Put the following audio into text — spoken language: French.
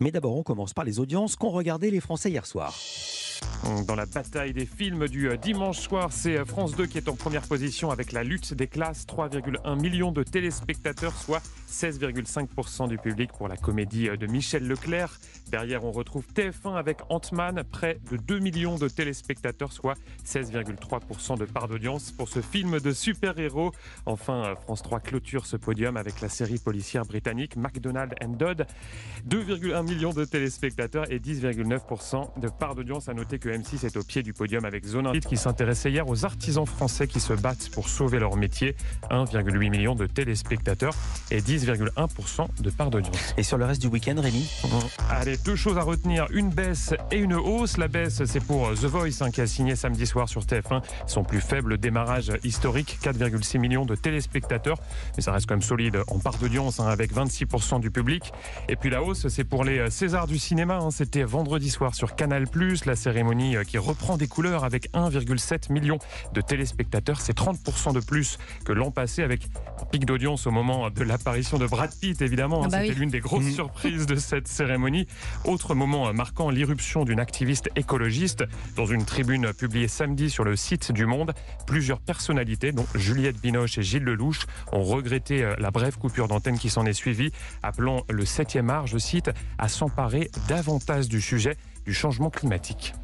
Mais d'abord, on commence par les audiences qu'ont regardé les Français hier soir. Dans la bataille des films du euh, dimanche soir, c'est euh, France 2 qui est en première position avec la lutte des classes. 3,1 millions de téléspectateurs, soit 16,5% du public pour la comédie euh, de Michel Leclerc. Derrière, on retrouve TF1 avec Ant-Man, près de 2 millions de téléspectateurs, soit 16,3% de part d'audience pour ce film de super-héros. Enfin, France 3 clôture ce podium avec la série policière britannique McDonald and Dodd. 2,1 millions de téléspectateurs et 10,9% de part d'audience. À noter que M6 est au pied du podium avec Zone 1 qui s'intéressait hier aux artisans français qui se battent pour sauver leur métier. 1,8 million de téléspectateurs et 10,1% de part d'audience. Et sur le reste du week-end, Rémi Allez, deux choses à retenir, une baisse et une hausse. La baisse, c'est pour The Voice hein, qui a signé samedi soir sur TF1 son plus faible démarrage historique, 4,6 millions de téléspectateurs. Mais ça reste quand même solide en part d'audience hein, avec 26% du public. Et puis la hausse, c'est pour les Césars du cinéma. Hein. C'était vendredi soir sur Canal+, la cérémonie euh, qui reprend des couleurs avec 1,7 million de téléspectateurs. C'est 30% de plus que l'an passé avec un pic d'audience au moment de l'apparition de Brad Pitt, évidemment. Ah bah C'était oui. l'une des grosses Mhm. surprises de cette cérémonie. Autre moment marquant l'irruption d'une activiste écologiste. Dans une tribune publiée samedi sur le site du Monde, plusieurs personnalités, dont Juliette Binoche et Gilles Lelouch, ont regretté euh, la brève coupure d'antenne qui s'en est suivie, appelant le 7e art, je cite, à s'emparer davantage du sujet du changement climatique.